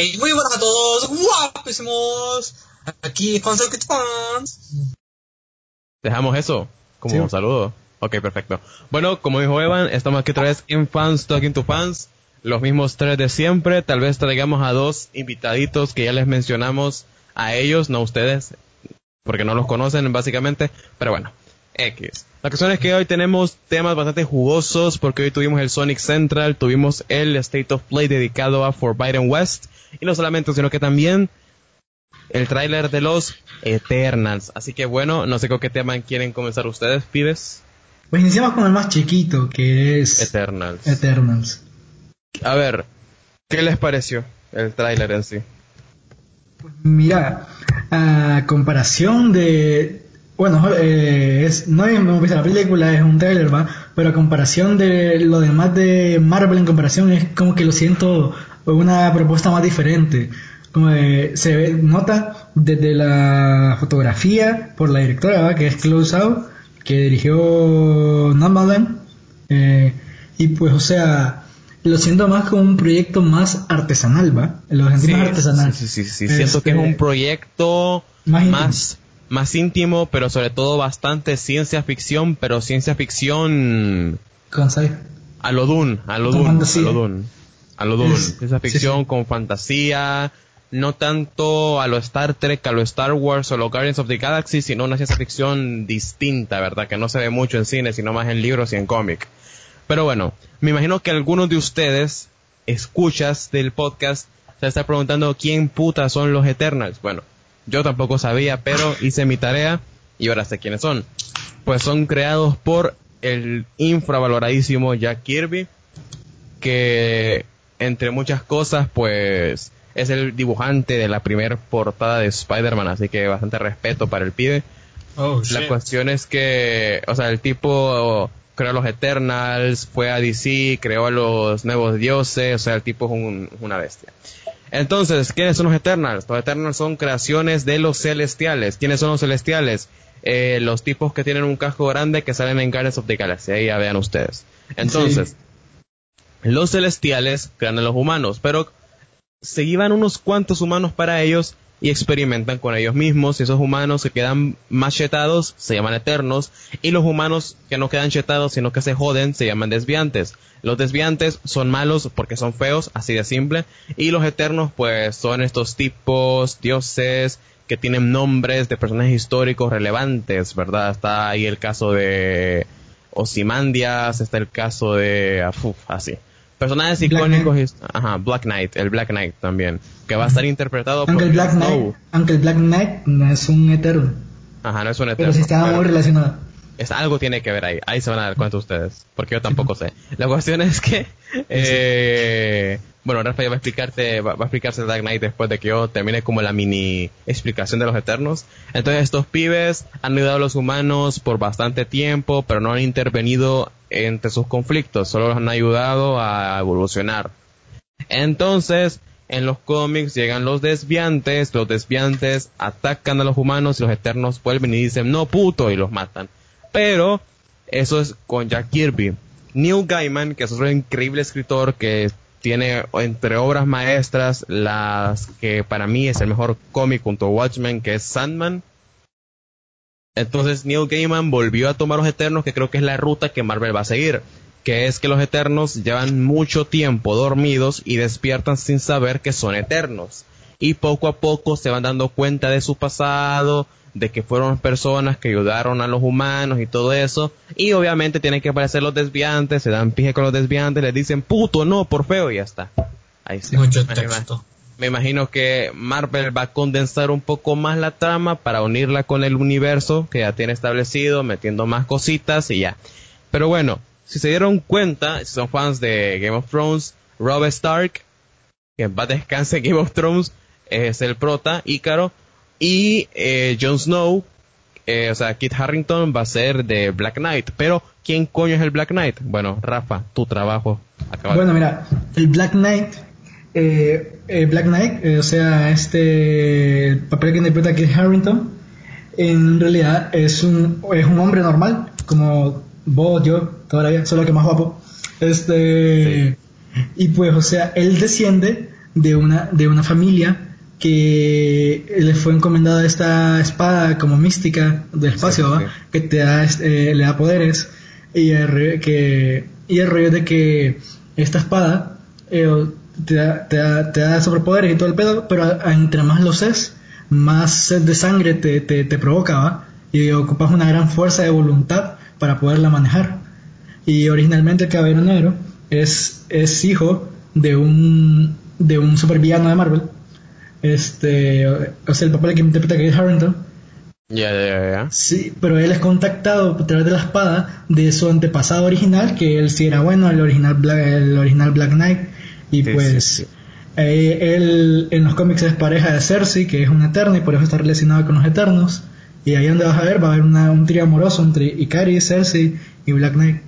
Hey, muy buenas a todos, guapísimos. Aquí Fans of Fans. Dejamos eso como un saludo. Ok, perfecto. Bueno, como dijo Evan, estamos aquí otra vez en Fans Talking to Fans. Los mismos tres de siempre. Tal vez traigamos a dos invitaditos que ya les mencionamos a ellos, no a ustedes, porque no los conocen básicamente. Pero bueno, X. La cuestión es que hoy tenemos temas bastante jugosos porque hoy tuvimos el Sonic Central, tuvimos el State of Play dedicado a Forbidden West y no solamente, sino que también el tráiler de los Eternals. Así que bueno, no sé con qué tema quieren comenzar ustedes, pibes. Pues iniciamos con el más chiquito, que es Eternals. Eternals. A ver, ¿qué les pareció el tráiler en sí? Pues mira, a comparación de... Bueno, eh, es, no hemos visto la película, es un tráiler, ¿va? Pero a comparación de lo demás de Marvel en comparación es como que lo siento una propuesta más diferente. Como se ve, nota desde la fotografía por la directora, que es Close Out, que dirigió Nomadland. Eh, y pues, o sea, lo siento más como un proyecto más artesanal, ¿va? Lo sentí más artesanal. Sí, sí, sí. Siento que es un este, proyecto más, más íntimo. pero sobre todo bastante ciencia ficción, pero ciencia ficción... Con a lo Dune, a lo Dune, a lo Dune a lo Dune, esa ficción con fantasía, no tanto a lo Star Trek, a lo Star Wars o lo Guardians of the Galaxy, sino una ciencia ficción distinta, ¿verdad? Que no se ve mucho en cine, sino más en libros y en cómic. Pero bueno, me imagino que algunos de ustedes, escuchas del podcast, se está preguntando quién puta son los Eternals. Bueno, yo tampoco sabía, pero hice mi tarea y ahora sé quiénes son. Pues son creados por el infravaloradísimo Jack Kirby, que entre muchas cosas, pues es el dibujante de la primera portada de Spider-Man, así que bastante respeto para el pibe. Oh, la cuestión es que, o sea, el tipo creó los Eternals, fue a DC, creó a los nuevos dioses, o sea, el tipo es una bestia. Entonces, ¿quiénes son los Eternals? Los Eternals son creaciones de los celestiales. ¿Quiénes son los celestiales? Eh, los tipos que tienen un casco grande que salen en Guardians of the Galaxy. Ahí ya vean ustedes. Entonces, los celestiales crean a los humanos, pero se llevan unos cuantos humanos para ellos y experimentan con ellos mismos y esos humanos que quedan más chetados se llaman eternos y los humanos que no quedan chetados sino que se joden se llaman desviantes. Los desviantes son malos porque son feos, así de simple, y los eternos pues son estos tipos, dioses, que tienen nombres de personajes históricos relevantes, ¿verdad? Está ahí el caso de Osimandias, está el caso de... Uf, así. Personajes icónicos, ajá, Black Knight, el Black Knight también, que va a estar interpretado aunque por el Black Knight, Aunque el Black Knight no es un eterno. Ajá, no es un eterno. Pero sí está muy relacionado. Es, algo tiene que ver ahí, ahí se van a dar cuenta ustedes, porque yo tampoco sé. La cuestión es que, eh, bueno, Rafa ya va a explicarte, va, a explicarse Dark Knight después de que yo termine como la mini explicación de los Eternos. Entonces estos pibes han ayudado a los humanos por bastante tiempo, pero no han intervenido entre sus conflictos, solo los han ayudado a evolucionar. Entonces, en los cómics llegan los desviantes, los desviantes atacan a los humanos y los eternos vuelven y dicen no puto y los matan. Pero eso es con Jack Kirby. Neil Gaiman, que es otro increíble escritor que tiene entre obras maestras las que para mí es el mejor cómic junto a Watchmen, que es Sandman. Entonces Neil Gaiman volvió a tomar los Eternos, que creo que es la ruta que Marvel va a seguir, que es que los Eternos llevan mucho tiempo dormidos y despiertan sin saber que son Eternos. Y poco a poco se van dando cuenta de su pasado, de que fueron personas que ayudaron a los humanos y todo eso. Y obviamente tienen que aparecer los desviantes, se dan pije con los desviantes, les dicen puto, no, por feo y ya está. Ahí sí. Mucho texto. Me imagino que Marvel va a condensar un poco más la trama para unirla con el universo que ya tiene establecido, metiendo más cositas y ya. Pero bueno, si se dieron cuenta, si son fans de Game of Thrones, Rob Stark, que va a descanse Game of Thrones, es el prota, Ícaro, y eh, Jon Snow, eh, o sea, Kit Harrington va a ser de Black Knight. Pero, ¿quién coño es el Black Knight? Bueno, Rafa, tu trabajo. Acaba bueno, mira, el Black Knight, eh, el Black Knight, o sea, este, el papel que interpreta Kit Harrington, en realidad es un, es un hombre normal, como vos, yo, todavía, solo que más guapo. Este, y pues, o sea, él desciende de una, de una familia que le fue encomendada esta espada como mística del espacio, que te da, eh, le da poderes, y el, que, y el rollo de que esta espada eh, te, da, te, da, te, da, sobrepoderes y todo el pedo, pero entre más lo sé más sed de sangre te, te, te provoca, y ocupas una gran fuerza de voluntad para poderla manejar. Y originalmente el Caballero Negro es, es hijo de un, de un supervillano de Marvel. Este, o sea, el papel que interpreta que es Harrington. Ya, ya, ya. Sí, pero él es contactado a través de la espada de su antepasado original, que él sí era bueno, el original Black, el original Black Knight. Y pues eh, él en los cómics es pareja de Cersei, que es un eterno y por eso está relacionado con los eternos. Y ahí donde vas a ver va a haber una, un trío amoroso entre Ikari, Cersei y Black Knight.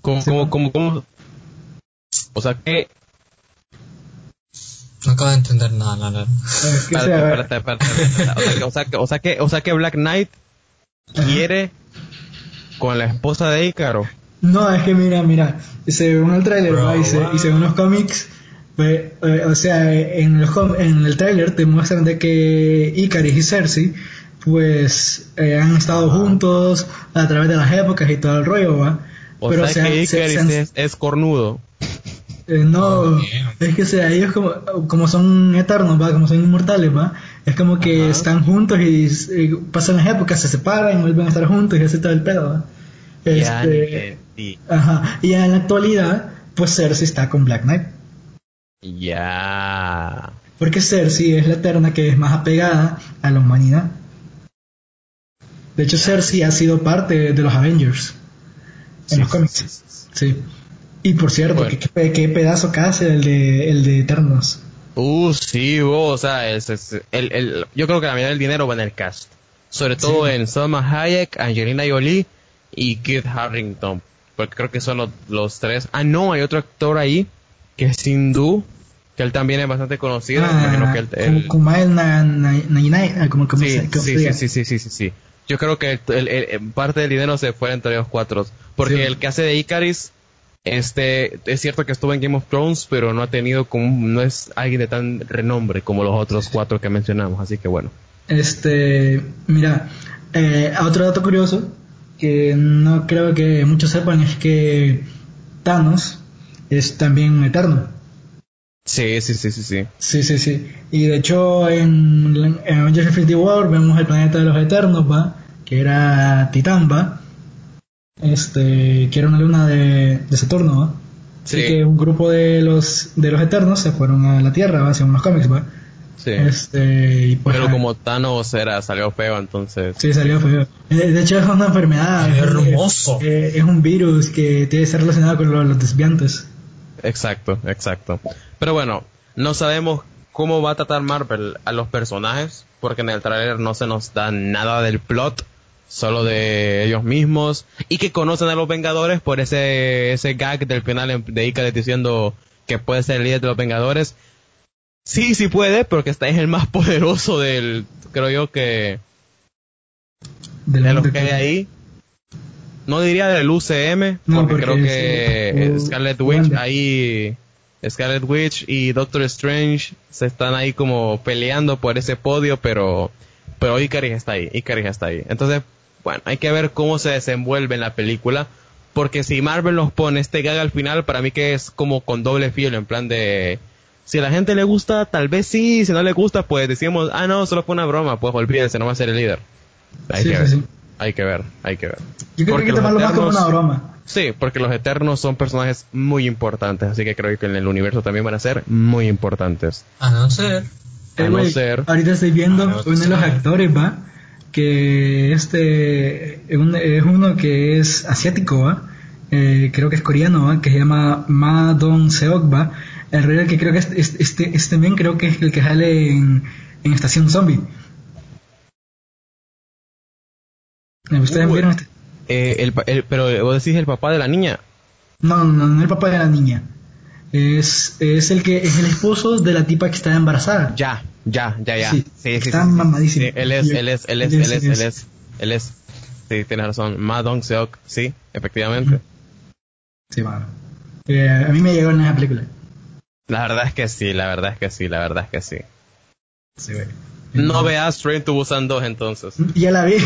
¿Cómo, cómo, cómo, cómo? O sea que... No acabo de entender nada, nada. Espérate, espérate, espérate, O sea, que, o, sea que, o sea que Black Knight quiere con la esposa de Ícaro. No, es que mira, mira, según el trailer y, según los cómics, pues, eh, o sea, en, los, en el trailer te muestran de que Icaris y Cersei pues eh, han estado juntos a través de las épocas y todo el rollo, ¿va? O Pero, sea, que Icaris es, cornudo. Eh, no, oh, es que sea, ellos como, como son eternos, ¿va? Como son inmortales, ¿va? Es como que están juntos y, pasan las épocas, se separan y vuelven a estar juntos y así todo el pedo, ¿va? Este, ajá. Y en la actualidad, pues Cersei está con Black Knight. Ya. Porque Cersei es la eterna que es más apegada a la humanidad. De hecho, Cersei ha sido parte de los Avengers en los cómics. Sí, Y por cierto, ¿qué, pedazo que hace el de, el de Eternos. Uh, sí, o sea, es, el, el, yo creo que la mayoría del dinero va en el cast. Sobre todo en Salma Hayek, Angelina Jolie y Kit Harrington. Porque creo que son los, los tres. Ah, no, hay otro actor ahí que es hindú, que él también es bastante conocido. Ah, que él, como, como, sí, sí, sí, sí, sí, sí, Yo creo que el, parte del dinero se fue entre los cuatro. Porque el que hace de Icaris, este, es cierto que estuvo en Game of Thrones, pero no ha tenido como, no es alguien de tan renombre como los otros cuatro que mencionamos. Así que bueno. Este, mira, eh, otro dato curioso que no creo que muchos sepan es que Thanos es también eterno. Sí, sí, sí, sí, sí. Sí, sí, sí. Y de hecho en, en Avengers Infinity War vemos el planeta de los Eternos, ¿va? Que era Titán, ¿va? Este, que era una luna de, de Saturno, ¿va? Sí. Así que un grupo de los, de los Eternos se fueron a la Tierra, ¿va? Según los cómics, ¿va? Sí. Este, pues, Pero como Thanos era, salió feo, entonces. Sí, salió feo. De hecho, es una enfermedad. Es hermoso. Eh, es, un virus que tiene que ser relacionado con los, desviantes. Exacto, exacto. Pero bueno, no sabemos cómo va a tratar Marvel a los personajes, porque en el trailer no se nos da nada del plot, solo de ellos mismos, y que conocen a los Vengadores por ese, ese gag del final de Icarus diciendo que puede ser el líder de los Vengadores, Sí, sí puede, porque está es el más poderoso del, creo yo que, de, los que hay ahí. No diría del UCM, porque, creo que Scarlet Witch, ahí, Scarlet Witch y Doctor Strange se están ahí como peleando por ese podio, pero, pero Icarus está ahí, Icarus está ahí. Entonces, bueno, hay que ver cómo se desenvuelve en la película, porque si Marvel nos pone este gag al final, para mí que es como con doble filo, en plan de, si a la gente le gusta, tal vez sí, si no le gusta, pues decimos, ah, no, solo fue una broma, pues olvídense, no va a ser el líder. Hay que ver, hay que ver, hay que ver. Yo creo que hay que tomarlo más como una broma. Sí, porque los Eternos son personajes muy importantes, así que creo que en el universo también van a ser muy importantes. A no ser. A no ser. Ahorita estoy viendo uno de los actores, va, que este es uno que es asiático, va, eh, creo que es coreano, va, que se llama Ma Dong Seok, va el rey que creo que este, este, este creo que es el que sale en, en Estación Zombie. ¿Ustedes vieron este? Eh, el, el, pero vos decís el papá de la niña. No, no, no, es el papá de la niña. Es, es el que es el esposo de la tipa que está embarazada. Ya, ya, ya, ya. Sí, sí, está mamadísimo. él es, él es, él es, él es, él es, él es. Sí, tienes razón. Ma Dong Seok, sí, efectivamente. Sí, bueno. Eh, a mí me llegó en esa película. La verdad es que sí, la verdad es que sí, la verdad es que sí. Sí, güey. No veas Train to Busan 2 entonces. Ya la vi.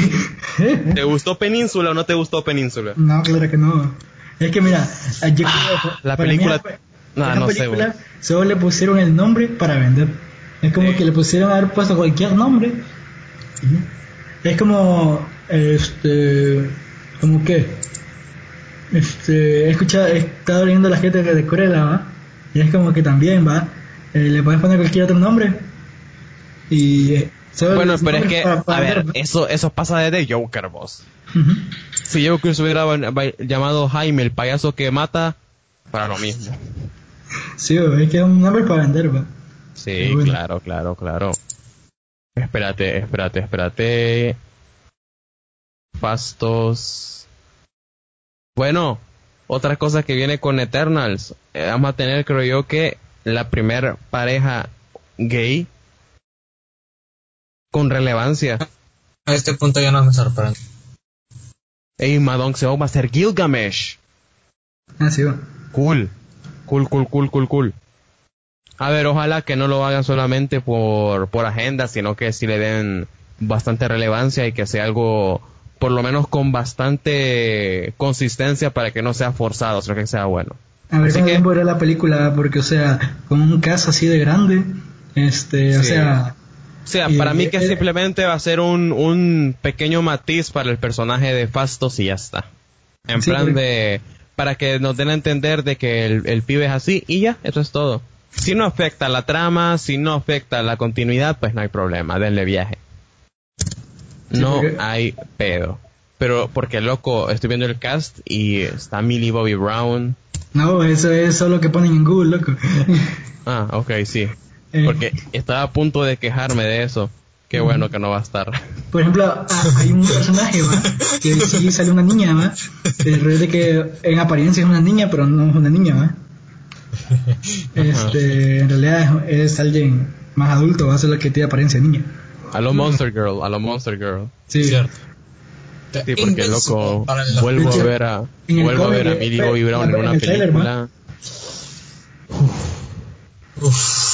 ¿Te gustó Península o no te gustó Península? no, claro que no. Es que mira, yo creo- Ah, la mí película- No, no sé, película güey. solo le pusieron el nombre para vender. Es como Sí. que le pusieron haber puesto cualquier nombre. Es como, este, como que, este, he escuchado, he estado leyendo la gente de Cruella, ¿va? Y es como que también, ¿va? Eh, le puedes poner cualquier otro nombre. Y eh, Bueno, pero es que, para- para a ver, eso, eso pasa desde Joker, vos. Ujú. Si Joker se hubiera llamado Jaime, el payaso que mata, para lo mismo. Sí, es que es un nombre para vender, ¿va? Sí, bueno. claro, claro, claro. Espérate, espérate, espérate. Fastos. Bueno, otra cosa que viene con Eternals. eh, vamos a tener, creo yo, que la primer pareja gay con relevancia. A este punto ya no me sorprende. Ey, Madong Seok va a ser Gilgamesh. Ah, sí. Cool. Cool, cool, cool, cool, cool. A ver, ojalá que no lo hagan solamente por, por agenda, sino que sí le den bastante relevancia y que sea algo, por lo menos con bastante consistencia para que no sea forzado, sino que sea bueno. A ver Así cómo que- la película, porque, o sea, con un caso así de grande, este, o sea, O sea, Y- para mí que eh, simplemente va a ser un, un pequeño matiz para el personaje de Fastos y ya está. En Sí, plan porque- de, para que nos den a entender de que el, el pibe es así y ya, eso es todo. Si no afecta la trama, si no afecta la continuidad, pues no hay problema, denle viaje. Sí, No porque- hay pedo. Pero porque loco, estoy viendo el cast y está Millie Bobby Brown. no, eso es solo que ponen en Google, loco. Ah, ok, sí. Eh, Porque estaba a punto de quejarme de eso. Qué bueno que no va a estar. Por ejemplo, ah, hay un personaje, ¿va? Que sí sale una niña, ¿va? De que en apariencia es una niña, pero no es una niña, ¿va? Este, en realidad es, es alguien más adulto, va a ser lo que tiene apariencia de niña. A lo Monster Girl, a lo Monster Girl. Sí, Cierto. Sí, porque loco, vuelvo a ver a, vuelvo a ver a Millie eh, Bobby Brown en en una película. Uf, sorprende.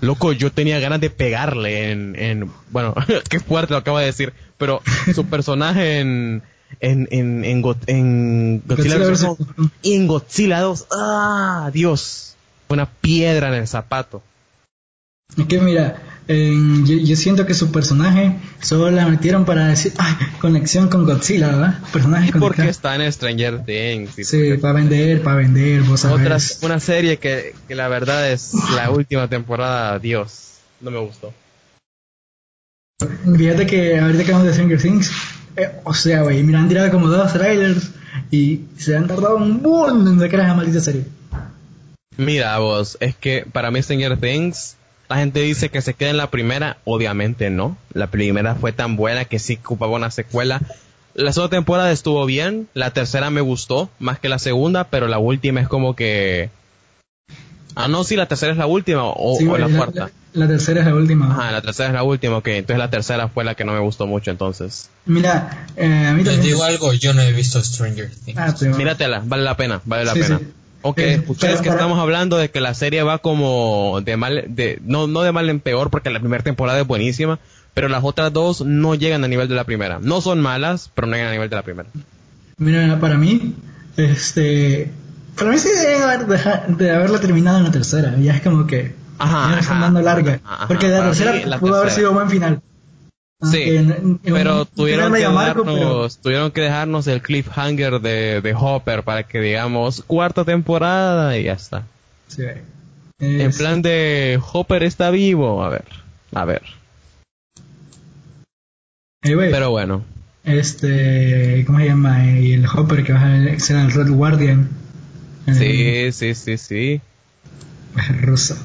Loco, yo tenía ganas de pegarle en, en bueno, qué fuerte lo acaba de decir, pero su personaje en, en, en, en, Go- en Godzilla, Godzilla vs. vs. Kong y en Godzilla 2, ah, Dios, una piedra en el zapato. Es que mira, en- yo, yo siento que su personaje solo la metieron para decir, ay, conexión con Godzilla, ¿verdad? Personaje Y porque está en Stranger Things. Sí, porque- para vender, para vender, vos sabés. Otra, una serie que, que la verdad es la última temporada, Dios, no me gustó. Fíjate que ahorita que vamos de Stranger Things, eh, o sea, güey, mira, han tirado como dos trailers y se han tardado un buen en sacar esa maldita serie. Mira vos, es que para mí Stranger Things, la gente dice que se queda en la primera, obviamente no. La primera fue tan buena que sí ocupaba una secuela. La segunda temporada estuvo bien, la tercera me gustó más que la segunda, pero la última es como que... Ah, no, sí, la tercera es la última o, Sí, o güey, la la, cuarta. la- la tercera es la última. Ajá, la tercera es la última, ok. Entonces la tercera fue la que no me gustó mucho, entonces. Mira, eh, a mí Les digo algo, yo no he visto Stranger Things. Ah, Míratela, vale la pena, vale la Sí, pena. Ok, ustedes que para- estamos hablando de que la serie va como de mal, de, no, no de mal en peor, porque la primera temporada es buenísima, pero las otras dos no llegan a nivel de la primera. No son malas, pero no llegan a nivel de la primera. Mira, para mí, este. Para mí sí deben haber deja- de haberla terminado en la tercera. Ya es como que. Ajá, ya la ajá, dando larga. ajá, porque la para tercera mí, la pudo haber sido buen final. Sí, en- en- pero tuvieron que, pero- tuvieron que dejarnos el cliffhanger de, de Hopper para que digamos cuarta temporada y ya está. Sí, En plan de Hopper está vivo, a ver, a ver. Pero bueno, Este. ¿Cómo se llama? Y el Hopper que va a ser el Red Guardian. Eh, sí, sí, sí, sí. Es ruso.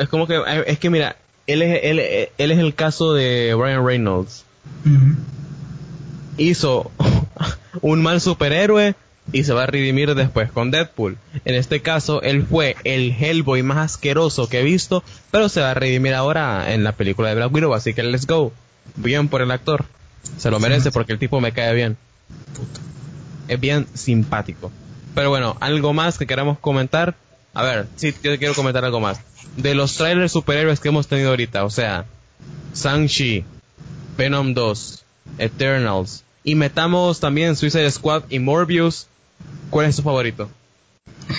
Es, como que, es que mira, él es, él, él es el caso de Ryan Reynolds. Hizo un mal superhéroe y se va a redimir después con Deadpool. En este caso, él fue el Hellboy más asqueroso que he visto, pero se va a redimir ahora en la película de Black Widow, así que let's go. Bien por el actor. Se lo merece porque el tipo me cae bien. Es bien simpático. Pero bueno, algo más que queramos comentar. A ver, sí, yo quiero comentar algo más. De los trailers superhéroes que hemos tenido ahorita, o sea, Shang-Chi, Venom 2, Eternals, y metamos también Suicide Squad y Morbius, ¿cuál es tu favorito?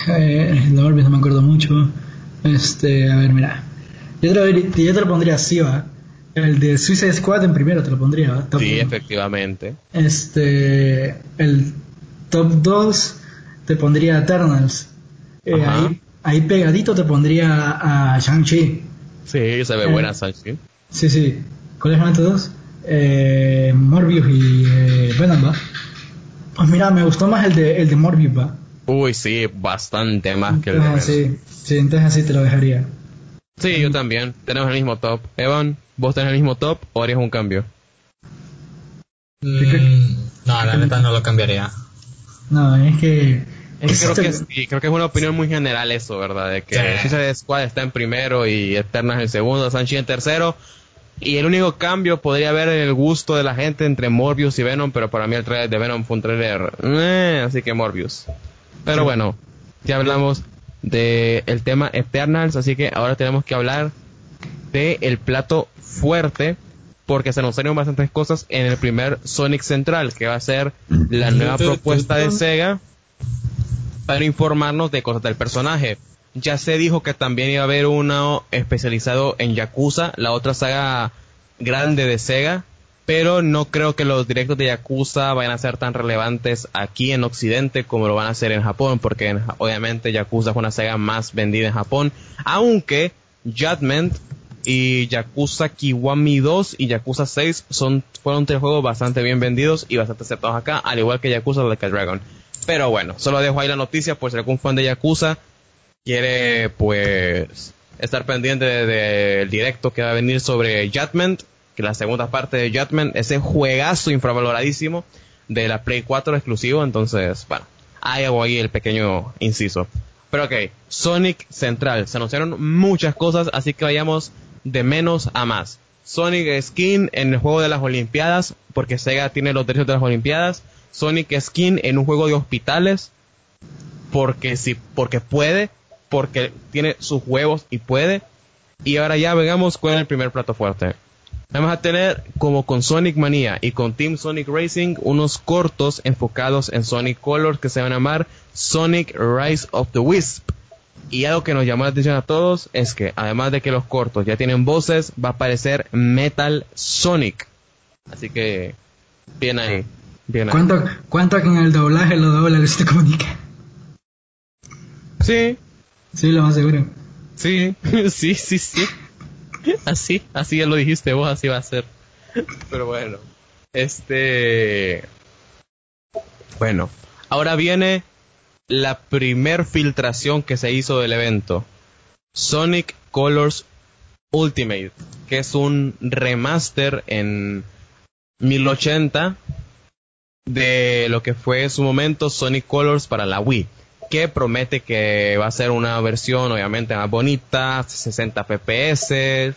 Eh, Morbius no me acuerdo mucho. Este, a ver, mira. Yo te lo, yo te lo pondría así, va. El de Suicide Squad en primero te lo pondría, ¿va? Top sí, uno. efectivamente. Este, el top 2 te pondría Eternals. Eh, ahí, ahí, pegadito te pondría a Shang-Chi. Sí, se ve eh, buena Shang-Chi. Sí, sí. ¿Cuáles son estos dos? Eh, Morbius y eh, Venom, ¿va? Pues mira, me gustó más el de, el de Morbius, ¿va? Uy, sí, bastante más que el de Venom. Sí, sí, entonces así te lo dejaría. Sí, yo también. Tenemos el mismo top. Evan, ¿vos tenés el mismo top o harías un cambio? Mm, no, la neta no lo cambiaría. No, es que... Es que creo, que sí, creo que es una opinión muy general eso, ¿verdad? De que sí. Suicide Squad está en primero y Eternas en segundo, Sanchi en tercero. Y el único cambio podría haber en el gusto de la gente entre Morbius y Venom, pero para mí el trailer de Venom fue un trailer... Eh, así que Morbius. Pero sí. bueno, ya hablamos del el tema Eternals, así que ahora tenemos que hablar de el plato fuerte porque se anunciaron bastantes cosas en el primer Sonic Central, que va a ser la nueva propuesta de Sega para informarnos de cosas del personaje. Ya se dijo que también iba a haber uno especializado en Yakuza, la otra saga grande de Sega, pero no creo que los directos de Yakuza vayan a ser tan relevantes aquí en Occidente como lo van a hacer en Japón, porque en, obviamente Yakuza es una saga más vendida en Japón, aunque Judgment y Yakuza Kiwami 2 y Yakuza 6 son, fueron tres juegos bastante bien vendidos y bastante aceptados acá, al igual que Yakuza Like a Dragon. Pero bueno, solo dejo ahí la noticia por si algún fan de Yakuza quiere pues estar pendiente del de, de directo que va a venir sobre Judgment, que la segunda parte de Judgment, ese juegazo infravaloradísimo de la Play 4 exclusivo, entonces, bueno, ahí hago ahí el pequeño inciso. Pero ok, Sonic Central, se anunciaron muchas cosas, así que vayamos de menos a más. Sonic Skin en el juego de las Olimpiadas, porque Sega tiene los derechos de las Olimpiadas. Sonic Skin en un juego de hospitales, porque sí, porque puede, porque tiene sus huevos y puede. Y ahora ya vengamos con el primer plato fuerte. Vamos a tener, como con Sonic Mania y con Team Sonic Racing, unos cortos enfocados en Sonic Colors que se van a llamar Sonic Rise of the Wisp. Y algo que nos llamó la atención a todos es que, además de que los cortos ya tienen voces, va a aparecer Metal Sonic. Así que, bien ahí. Bien. ¿Cuánto, ¿Cuánto que en el doblaje lo dobla Luisito Comunica? Sí. Sí, lo más seguro. Sí, sí, sí, sí. Así, así ya lo dijiste vos, así va a ser. Pero bueno. Este. Bueno. Ahora viene la primer filtración que se hizo del evento. Sonic Colors Ultimate, que es un remaster en 1080 de lo que fue en su momento Sonic Colors para la Wii, que promete que va a ser una versión obviamente más bonita, 60 FPS,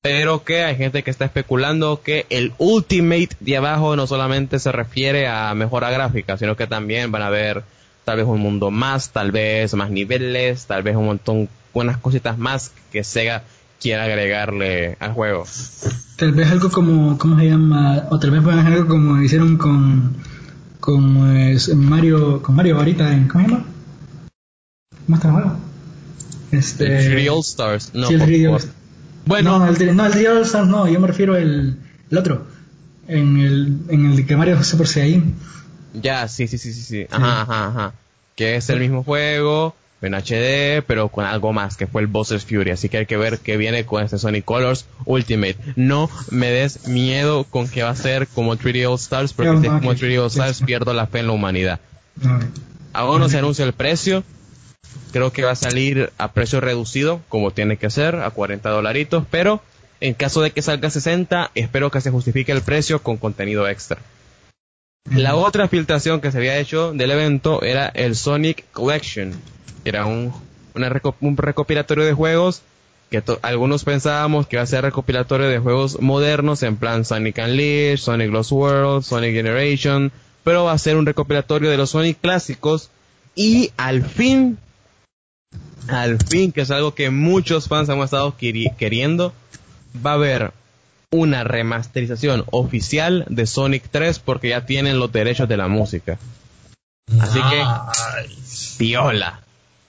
pero que hay gente que está especulando que el Ultimate de abajo no solamente se refiere a mejora gráfica, sino que también van a ver tal vez un mundo más, tal vez más niveles, tal vez un montón, unas cositas más que Sega quiera agregarle al juego. Tal vez algo como, ¿cómo se llama? O tal vez puedan hacer algo como hicieron con, con es, Mario, con Mario ahorita en, ¿cómo se llama? ¿Cómo está el juego? Este... El 3D All Stars, no, sí, el 3D All Bueno. No, el, no, el 3D All Stars no, yo me refiero al el otro. En el, en el que Mario Super Saiyan. Ya, sí, sí, sí, sí, sí. Ajá, ajá, ajá. Que es el mismo juego, en HD, pero con algo más, que fue el Bowser's Fury. Así que hay que ver qué viene con este Sonic Colors Ultimate. No me des miedo con que va a ser como 3D All Stars, porque no, si es como 3D All Stars, pierdo la fe en la humanidad. Aún no se anuncia el precio. Creo que va a salir a precio reducido, como tiene que ser, a 40 dolaritos, pero en caso de que salga a 60, espero que se justifique el precio con contenido extra. La otra filtración que se había hecho del evento era el Sonic Collection. Era un, un recopilatorio de juegos que algunos pensábamos que iba a ser recopilatorio de juegos modernos en plan Sonic Unleashed, Sonic Lost World, Sonic Generation, pero va a ser un recopilatorio de los Sonic clásicos y al fin al fin, que es algo que muchos fans hemos estado queriendo, va a haber una remasterización oficial de Sonic 3 porque ya tienen los derechos de la música. Así que, piola,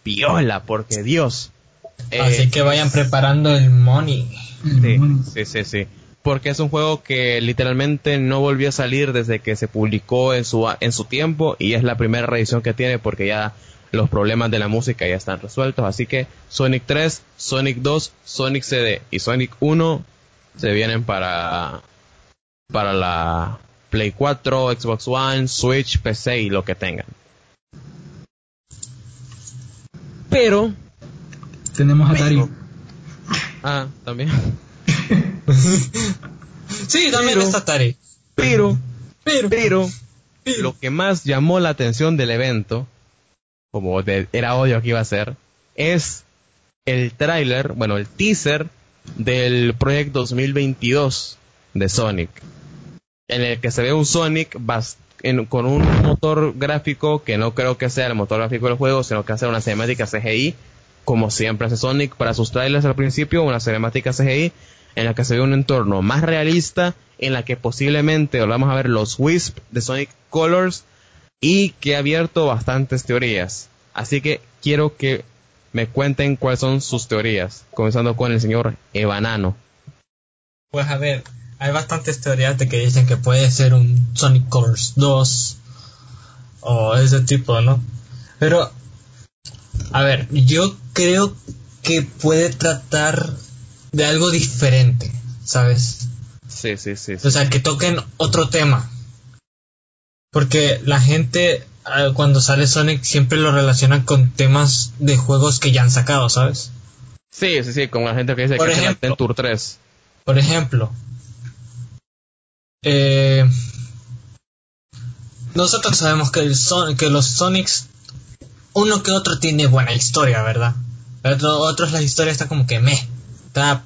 piola, porque Dios. Así eh, que vayan preparando el money. Sí, sí, sí, Porque es un juego que literalmente no volvió a salir desde que se publicó en su, en su tiempo y es la primera reedición que tiene porque ya los problemas de la música ya están resueltos. Así que Sonic 3, Sonic 2, Sonic CD y Sonic 1 se vienen para, para la Play 4, Xbox One, Switch, PC y lo que tengan. Pero tenemos Atari. ah, también. sí, también está Atari. Pero, pero, pero, lo que más llamó la atención del evento, como era obvio que iba a ser, es el tráiler, bueno, el teaser del proyecto 2022 de Sonic, en el que se ve un Sonic con un motor gráfico que no creo que sea el motor gráfico del juego, sino que hace una cinemática CGI, como siempre hace Sonic para sus trailers al principio, una cinemática CGI en la que se ve un entorno más realista, en la que posiblemente vamos a ver los Wisp de Sonic Colors y que ha abierto bastantes teorías. Así que quiero que me cuenten cuáles son sus teorías, comenzando con el señor Evanano. Pues a ver, hay bastantes teorías de que dicen que puede ser un Sonic Colors 2 o ese tipo, ¿no? Pero, a ver, yo creo que puede tratar de algo diferente, ¿sabes? Sí, sí, sí. O sea, que toquen otro tema. Porque la gente cuando sale Sonic siempre lo relacionan con temas de juegos que ya han sacado, ¿sabes? Sí, sí, sí, como la gente que dice que es el Tour 3. Por ejemplo, eh, nosotros sabemos que, el que los Sonics, uno que otro tiene buena historia, ¿verdad? Pero otros la historia está como que me, está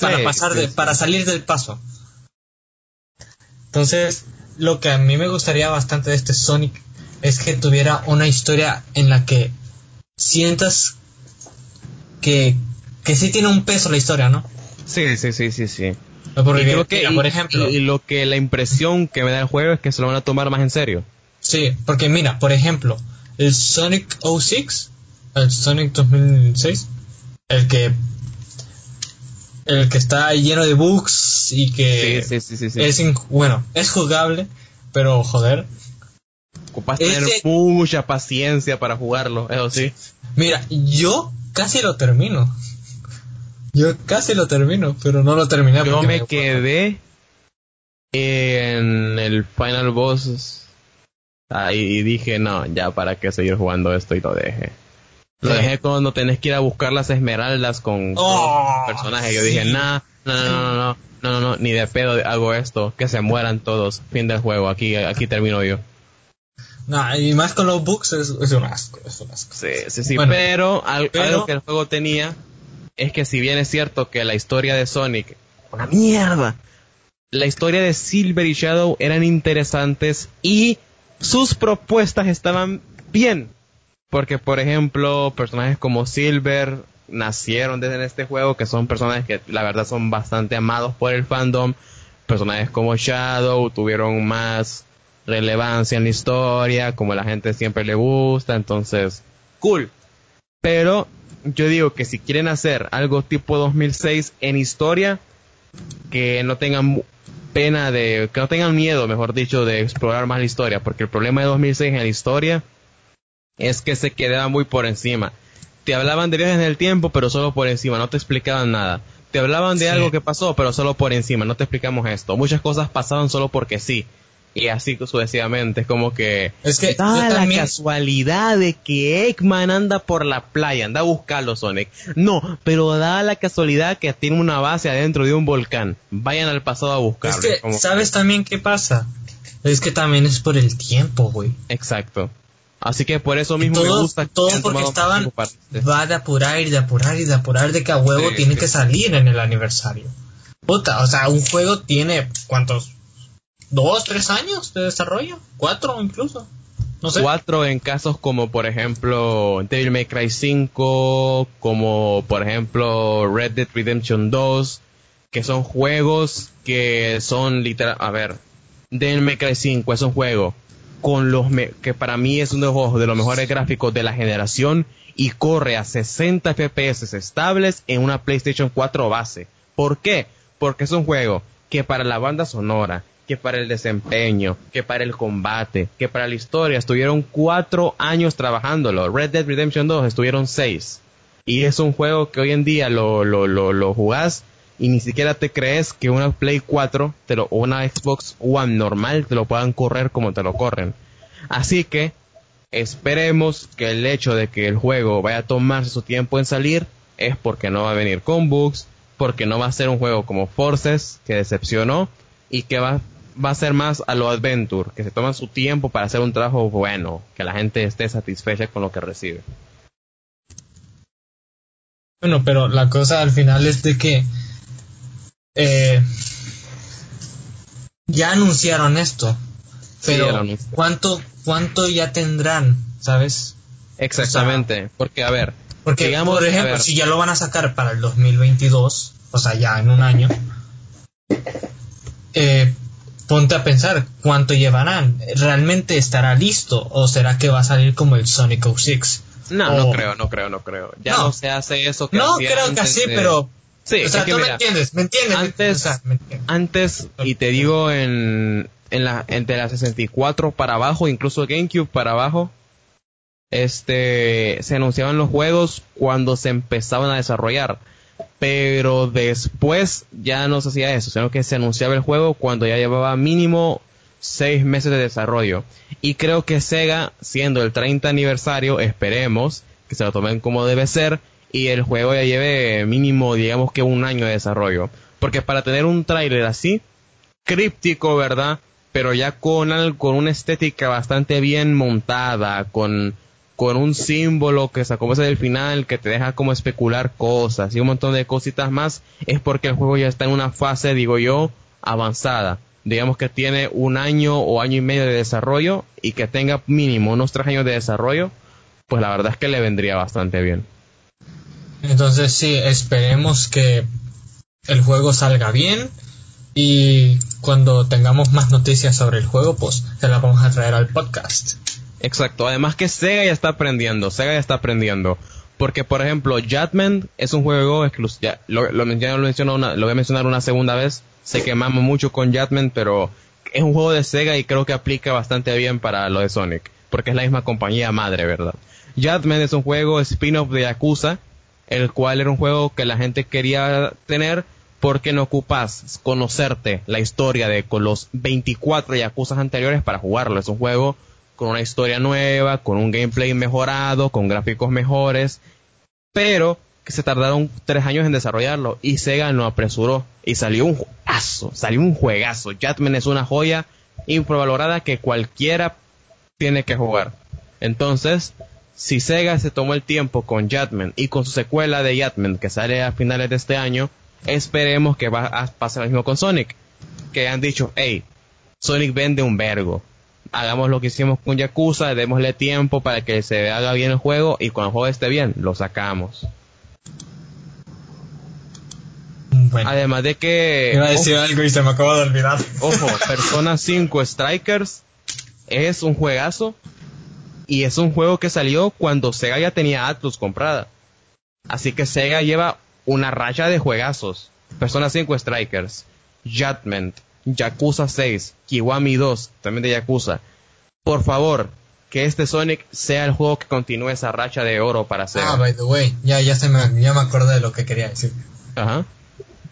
para pasar de, para salir del paso. Entonces, lo que a mí me gustaría bastante de este Sonic es que tuviera una historia en la que sientas que, que sí tiene un peso la historia, ¿no? Sí, sí, sí, sí, sí. y que, por ejemplo, y, lo que la impresión que me da el juego es que se lo van a tomar más en serio. Sí, porque mira, por ejemplo, el Sonic 06, el Sonic 2006, el que el que está lleno de bugs y que sí, sí, sí, es bueno, es jugable, pero joder, Tener mucha paciencia para jugarlo, eso sí. Mira, yo casi lo termino. Yo casi lo termino, pero no lo terminé. Yo me, quedé en el Final Boss ahí y dije, no, ya para qué seguir jugando esto y lo dejé. Lo dejé cuando tenés que ir a buscar las esmeraldas con, oh, personajes. Yo dije, nah, no, no, no, no, no, no, no, ni de pedo hago esto, que se mueran todos, fin del juego, aquí, aquí termino yo. No, y más con los bugs es, un asco, es un asco. Sí, sí, sí, pero, algo que el juego tenía es que si bien es cierto que la historia de Sonic, una mierda, la historia de Silver y Shadow eran interesantes y sus propuestas estaban bien. Porque, por ejemplo, personajes como Silver nacieron desde este juego, que son personajes que la verdad son bastante amados por el fandom. Personajes como Shadow tuvieron más relevancia en la historia, como la gente siempre le gusta, entonces, cool. Pero yo digo que si quieren hacer algo tipo 2006 en historia, que no tengan pena de, que no tengan miedo, mejor dicho, de explorar más la historia, porque el problema de 2006 en la historia es que se quedaba muy por encima. Te hablaban de viajes en el tiempo, pero solo por encima, no te explicaban nada. Te hablaban de algo que pasó, pero solo por encima, no te explicamos esto. Muchas cosas pasaban solo porque sí y así sucesivamente. Es como que, es que da la casualidad de que Eggman anda por la playa, anda a buscarlo Sonic. No, pero da la casualidad que tiene una base adentro de un volcán. Vayan al pasado a buscarlo. Es que, ¿sabes también qué pasa? Es que también es por el tiempo, güey. Exacto. Así que por eso mismo me gusta. Todo porque estaban. Va de apurar y de apurar y de apurar de que a huevo tiene que salir en el aniversario. Puta, o sea, un juego tiene. ¿Cuántos? Dos, tres años de desarrollo, cuatro incluso. Cuatro en casos como por ejemplo Devil May Cry 5, como por ejemplo Red Dead Redemption 2, que son juegos que son literal, a ver, Devil May Cry 5 es un juego con los que para mí es uno de los mejores gráficos de la generación y corre a 60 FPS estables en una PlayStation 4 base. ¿Por qué? Porque es un juego que para la banda sonora, que para el desempeño, que para el combate, que para la historia estuvieron cuatro años trabajándolo. Red Dead Redemption 2 estuvieron seis. Y es un juego que hoy en día lo, lo, lo, lo jugás y ni siquiera te crees que una Play 4 te lo, o una Xbox One normal te lo puedan correr como te lo corren. Así que esperemos que el hecho de que el juego vaya a tomarse su tiempo en salir es porque no va a venir con bugs, porque no va a ser un juego como Forces que decepcionó y que va va a ser más a lo adventure, que se toman su tiempo para hacer un trabajo bueno, que la gente esté satisfecha con lo que recibe. Bueno, pero la cosa al final es de que eh, ya anunciaron esto, pero ¿cuánto, ¿cuánto ya tendrán, sabes? Exactamente, porque a ver, porque digamos, por ejemplo, si ya lo van a sacar para el 2022, o sea, ya en un año, eh, ponte a pensar cuánto llevarán. ¿Realmente estará listo o será que va a salir como el Sonic 06? No, no creo, no creo, no creo. Ya no, se hace eso que No creo que así, pero Sí, o sea, tú me entiendes, me entiendes. Antes, antes y te digo en, en la, entre la 64 para abajo, incluso GameCube para abajo, este, se anunciaban los juegos cuando se empezaban a desarrollar pero después ya no se hacía eso, sino que se anunciaba el juego cuando ya llevaba mínimo seis meses de desarrollo. Y creo que Sega, siendo el 30 aniversario, esperemos que se lo tomen como debe ser y el juego ya lleve mínimo, digamos que un año de desarrollo. Porque para tener un tráiler así, críptico, ¿verdad? Pero ya con, con una estética bastante bien montada, con con un símbolo que sacó ese del final que te deja como especular cosas y un montón de cositas más, es porque el juego ya está en una fase, digo yo, avanzada. Digamos que tiene un año o año y medio de desarrollo y que tenga mínimo unos tres años de desarrollo, pues la verdad es que le vendría bastante bien. Entonces sí, esperemos que el juego salga bien y cuando tengamos más noticias sobre el juego, pues se la vamos a traer al podcast. Exacto, además que Sega ya está aprendiendo, Sega ya está aprendiendo. Porque, por ejemplo, Judgment es un juego exclusivo. Lo, lo, lo, una, lo voy a mencionar una segunda vez. Sé que mamo mucho con Judgment, pero es un juego de Sega y creo que aplica bastante bien para lo de Sonic. Porque es la misma compañía madre, ¿verdad? Judgment es un juego spin-off de Yakuza, el cual era un juego que la gente quería tener porque no ocupas conocerte la historia de con los 24 Yakuza anteriores para jugarlo. Es un juego con una historia nueva, con un gameplay mejorado, con gráficos mejores, pero que se tardaron tres años en desarrollarlo y Sega no apresuró y salió un juegazo, salió un juegazo. Jatman es una joya infravalorada que cualquiera tiene que jugar. Entonces, si Sega se tomó el tiempo con Jatman y con su secuela de Jatman que sale a finales de este año, esperemos que va a pasar lo mismo con Sonic. Que han dicho, hey, Sonic vende un vergo hagamos lo que hicimos con Yakuza, démosle tiempo para que se haga bien el juego y cuando el juego esté bien, lo sacamos. Además de que... Iba a decir algo y se me acaba de olvidar. Ojo, Persona 5 Strikers es un juegazo y es un juego que salió cuando Sega ya tenía Atlus comprada. Así que Sega lleva una raya de juegazos. Persona 5 Strikers, Judgment, Yakuza 6, Kiwami 2, también de Yakuza. Por favor, que este Sonic sea el juego que continúe esa racha de oro para hacer. Ah, by the way, ya, ya, se me, ya me acordé de lo que quería decir. Ajá.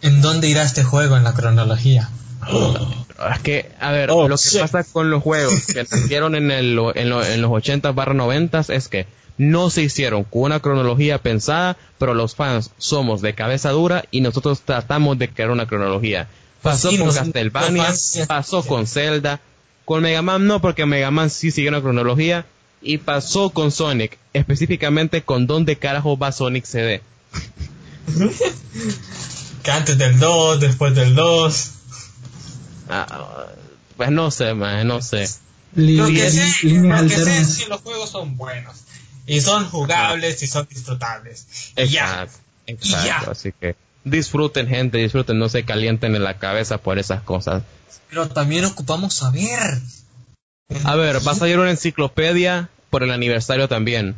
¿En dónde irá este juego en la cronología? Es que, a ver, oh, lo que pasa con los juegos que nacieron en, el, en, en los 80 barra 90 es que no se hicieron con una cronología pensada, pero los fans somos de cabeza dura y nosotros tratamos de crear una cronología. Pasó con Castlevania, pasó con Zelda, con Mega Man no, porque Mega Man sí sigue una cronología, y pasó con Sonic, específicamente con dónde carajo va Sonic CD. que antes del 2, después del 2. Ah, pues no sé, man, no sé. lo que sé, si los juegos son buenos y son jugables y son disfrutables. Exacto, exacto. Así que disfruten gente, disfruten, no se calienten en la cabeza por esas cosas. Pero también ocupamos saber. A ver, va a salir una enciclopedia por el aniversario también.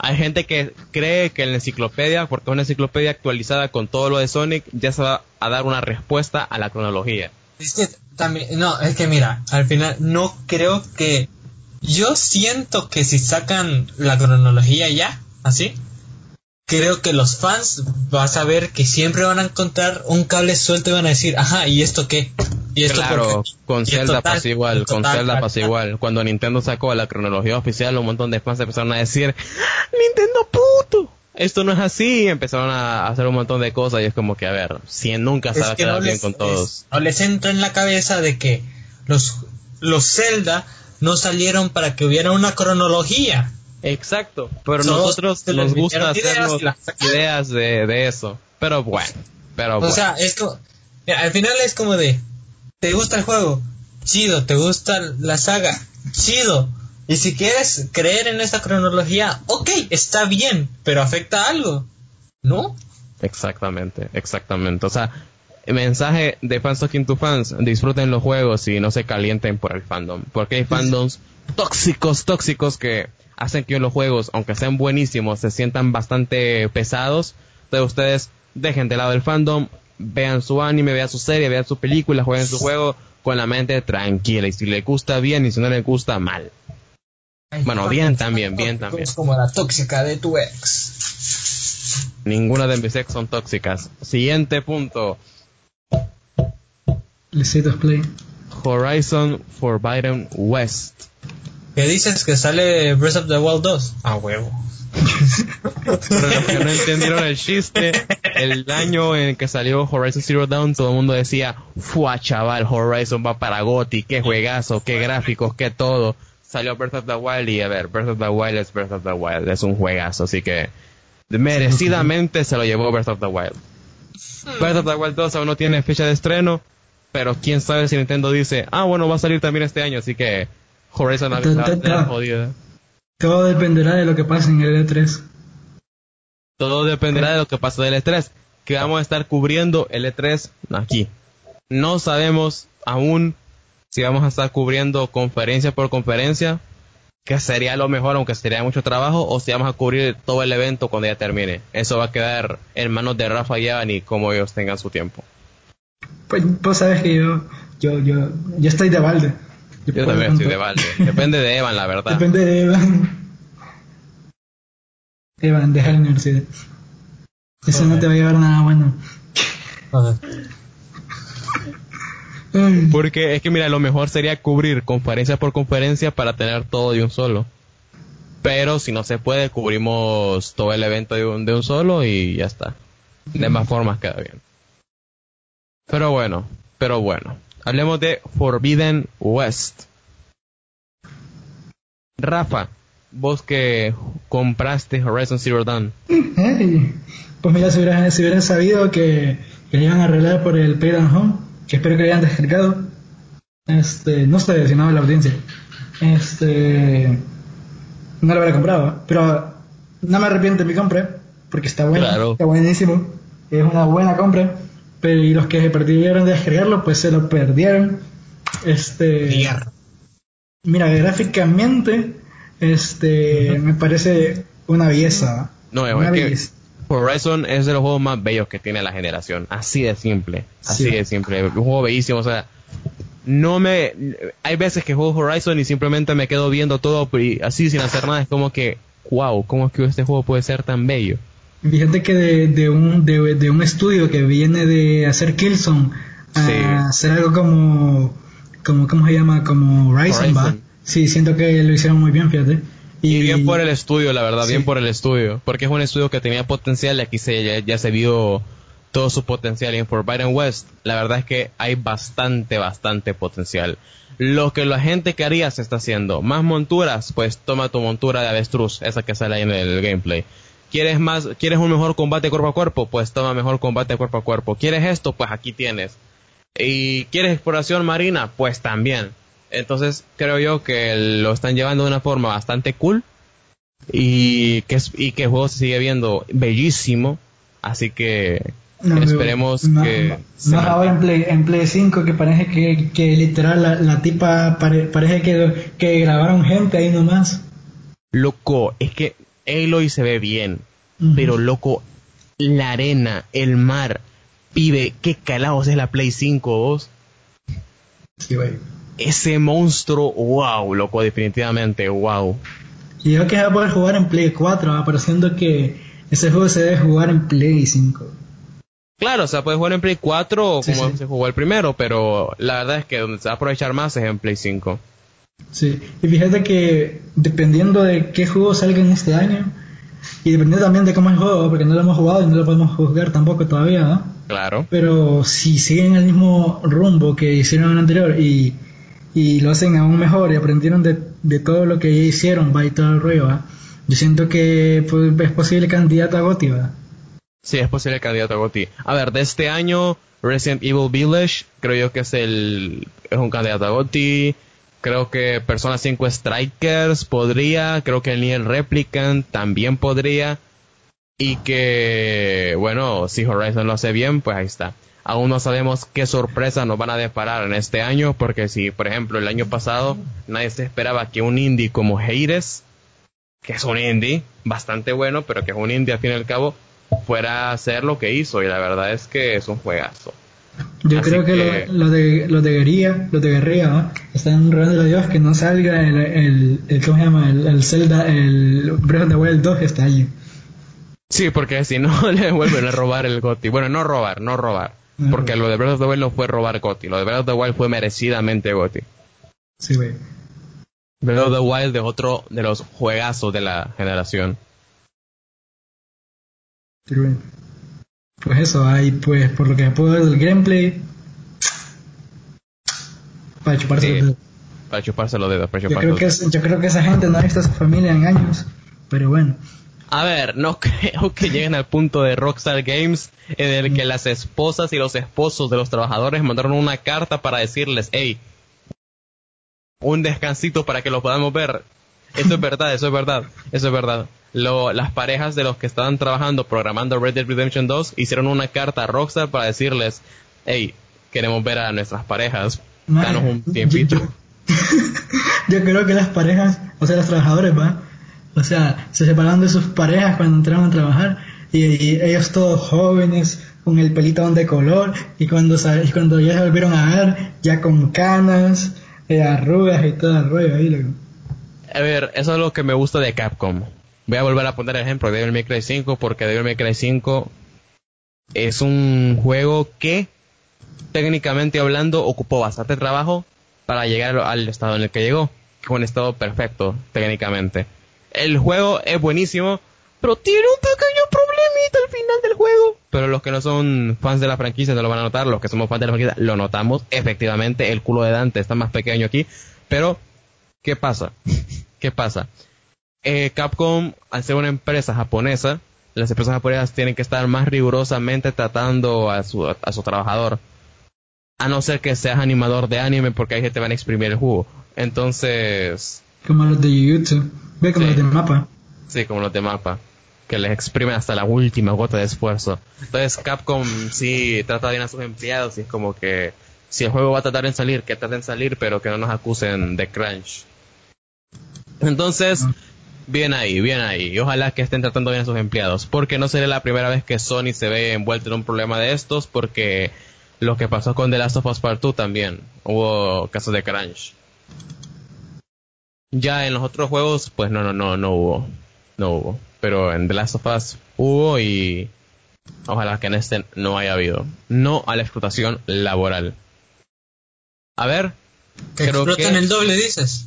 Hay gente que cree que en la enciclopedia, porque es una enciclopedia actualizada con todo lo de Sonic, ya se va a dar una respuesta a la cronología. Es que también, no, es que mira, al final no creo que... Yo siento que si sacan la cronología ya, así, creo que los fans vas a ver que siempre van a encontrar un cable suelto y van a decir, ajá, ¿y esto qué? ¿Y esto claro, con Zelda pasa igual, con Zelda pasa igual. Cuando Nintendo sacó la cronología oficial, un montón de fans empezaron a decir, Nintendo puto, esto no es así, empezaron a hacer un montón de cosas y es como que, a ver, si nunca se va a quedar bien con todos. no les entra en la cabeza de que los, los Zelda no salieron para que hubiera una cronología Exacto, pero nosotros nos gusta hacer ideas, de, eso. Pero bueno, pero O sea, es como, al final es como de, ¿te gusta el juego? Chido, ¿te gusta la saga? Chido. Y si quieres creer en esta cronología, ok, está bien, pero afecta algo, ¿no? Exactamente, exactamente. O sea, mensaje de fans talking to fans, disfruten los juegos y no se calienten por el fandom, porque hay fandoms tóxicos, tóxicos que hacen que los juegos, aunque sean buenísimos, se sientan bastante pesados. Entonces ustedes dejen de lado el fandom, vean su anime, vean su serie, vean su película, jueguen su juego con la mente tranquila. Y si les gusta bien y si no les gusta mal. bueno, bien también, bien también. Es como la tóxica de tu ex. Ninguna de mis ex son tóxicas. Siguiente punto. Play. Horizon Forbidden West. ¿Qué dices que sale Breath of the Wild 2? A huevo. Pero los que no entendieron el chiste, el año en que salió Horizon Zero Dawn, todo el mundo decía, fuá chaval, Horizon va para Gotti, qué juegazo, qué gráficos, qué todo. Salió Breath of the Wild y a ver, Breath of the Wild es Breath of the Wild, es un juegazo, así que merecidamente se lo llevó Breath of the Wild. Breath of the Wild 2 aún no tiene fecha de estreno, pero quién sabe si Nintendo dice, ah bueno, va a salir también este año, así que Horizon Todo dependerá de lo que pase en el E3. Todo dependerá de lo que pase en el E3. Que vamos a estar cubriendo el E3 aquí. No sabemos aún si vamos a estar cubriendo conferencia por conferencia, que sería lo mejor, aunque sería mucho trabajo, o si vamos a cubrir todo el evento cuando ya termine. Eso va a quedar en manos de Rafa y Ani como ellos tengan su tiempo. Pues, pues sabes que yo, yo, yo, yo estoy de balde. Yo también estoy de balde. Depende de Evan, la verdad. Depende de Evan. Evan, deja la universidad. Eso no te va a llevar nada bueno. Porque es que mira, lo mejor sería cubrir conferencia por conferencia para tener todo de un solo. Pero si no se puede, cubrimos todo el evento de un, de un solo y ya está. De más formas queda bien. Pero bueno, pero bueno. Hablemos de Forbidden West. Rafa, vos que compraste Horizon Zero Dawn. pues mira, si hubieran, sabido que, que le iban a arreglar por el Pay Home, que espero que hayan descargado, este, no sé si no la audiencia, este, no lo hubiera comprado, pero no me arrepiento de mi compra, porque está bueno, está buenísimo, es una buena compra pero y los que se perdieron de descargarlo, pues se lo perdieron. Este. Mira, gráficamente, este, me parece una belleza. No, es que Horizon es de los juegos más bellos que tiene la generación. Así de simple. Así de simple. Un juego bellísimo, o sea. No me. Hay veces que juego Horizon y simplemente me quedo viendo todo así sin hacer nada. Es como que, wow, ¿cómo es que este juego puede ser tan bello? Fíjate que de, un, de, un estudio que viene de hacer Killzone a hacer algo como, como, ¿cómo se llama? Como Ryzen, ¿va? Sí, siento que lo hicieron muy bien, fíjate. Y, bien por el estudio, la verdad, bien por el estudio. Porque es un estudio que tenía potencial y aquí se, ya, se vio todo su potencial. Y en Forbidden West, la verdad es que hay bastante, bastante potencial. Lo que la gente quería se está haciendo. Más monturas, pues toma tu montura de avestruz, esa que sale ahí en el gameplay. ¿Quieres más, quieres un mejor combate cuerpo a cuerpo? Pues toma mejor combate cuerpo a cuerpo. ¿Quieres esto? Pues aquí tienes. ¿Y quieres exploración marina? Pues también. Entonces creo yo que lo están llevando de una forma bastante cool y que, y que el juego se sigue viendo bellísimo. Así que esperemos que... Más ahora en Play, en Play 5 que parece que, que literal la, tipa parece que, que grabaron gente ahí nomás. Loco, es que Aloy se ve bien, pero loco, la arena, el mar, pibe, qué calados es la Play 5 vos. Sí, güey. Ese monstruo, wow, loco, definitivamente, wow. Y yo que va a poder jugar en Play 4, apareciendo que ese juego se debe jugar en Play 5. Claro, o sea, puede jugar en Play 4 como se jugó el primero, pero la verdad es que donde se va a aprovechar más es en Play 5. Sí, y fíjate que dependiendo de qué juego salga en este año, y dependiendo también de cómo es el juego, porque no lo hemos jugado y no lo podemos juzgar tampoco todavía, ¿no? Claro. Pero si siguen el mismo rumbo que hicieron en el anterior y, y lo hacen aún mejor y aprendieron de, de todo lo que ya hicieron, va y todo el rollo, Yo siento que pues, es posible candidato a GOTY, ¿verdad? Sí, es posible candidato a GOTY. A ver, de este año, Resident Evil Village, creo yo que es el es un candidato a GOTY. Creo que Persona 5 Strikers podría, creo que el Nier Replicant también podría. Y que, bueno, si Horizon lo hace bien, pues ahí está. Aún no sabemos qué sorpresa nos van a deparar en este año, porque si, por ejemplo, el año pasado nadie se esperaba que un indie como Hades, que es un indie bastante bueno, pero que es un indie al fin y al cabo, fuera a hacer lo que hizo, y la verdad es que es un juegazo. Yo creo que, Lo, de lo de guerrilla, lo de guerrilla, están rogando a Dios que no salga el, el, ¿cómo se llama? El, el Zelda, el Breath of the Wild 2 está allí. Sí, porque si no le vuelven a robar el GOTI. Bueno, no robar, no robar. porque lo de Breath of the Wild no fue robar GOTI. Lo de Breath of the Wild fue merecidamente GOTI. Sí, güey. Breath of the Wild es otro de los juegazos de la generación. Sí, güey. Pues eso, hay pues por lo que puedo ver del gameplay. Para chuparse los dedos. Para chuparse los dedos, para chuparse yo, creo que yo creo que esa gente no ha visto a su familia en años. Pero bueno. A ver, no creo que lleguen al punto de Rockstar Games en el que las esposas y los esposos de los trabajadores mandaron una carta para decirles, hey, un descansito para que lo podamos ver. Eso es verdad, eso es verdad, eso es verdad. Lo, las parejas de los que estaban trabajando programando Red Dead Redemption 2 hicieron una carta a Rockstar para decirles, hey, queremos ver a nuestras parejas, danos un tiempito. Yo, creo que las parejas, o sea, los trabajadores, va, o sea, se separaron de sus parejas cuando entraron a trabajar y, ellos todos jóvenes, con el pelito de color y cuando, y cuando ya se volvieron a ver, ya con canas, eh, arrugas y todo el rollo ahí. A ver, eso es lo que me gusta de Capcom. Voy a volver a poner el ejemplo de Devil May Cry 5 porque Devil May Cry 5 es un juego que técnicamente hablando ocupó bastante trabajo para llegar al estado en el que llegó, que un estado perfecto técnicamente el juego es buenísimo, pero tiene un pequeño problemita al final del juego. Pero los que no son fans de la franquicia no lo van a notar, los que somos fans de la franquicia lo notamos. Efectivamente, el culo de Dante está más pequeño aquí. Pero, ¿qué pasa? ¿Qué pasa? Eh, Capcom, al ser una empresa japonesa, las empresas japonesas tienen que estar más rigurosamente tratando a su, a su trabajador. A no ser que seas animador de anime porque ahí te van a exprimir el jugo. Entonces... Como los de YouTube. Ve como los de mapa. Sí, como los de mapa. Que les exprimen hasta la última gota de esfuerzo. Entonces Capcom sí trata bien a sus empleados y es como que si el juego va a tratar en salir, que traten en salir, pero que no nos acusen de crunch. Entonces, bien ahí, bien ahí. Y ojalá que estén tratando bien a sus empleados. Porque no sería la primera vez que Sony se ve envuelto en un problema de estos, porque lo que pasó con The Last of Us Part 2 también. Hubo casos de crunch. Ya en los otros juegos, pues no, no, no, no hubo. No hubo. Pero en The Last of Us hubo y ojalá que en este no haya habido. No a la explotación laboral. A ver. Que explotan el doble, dices.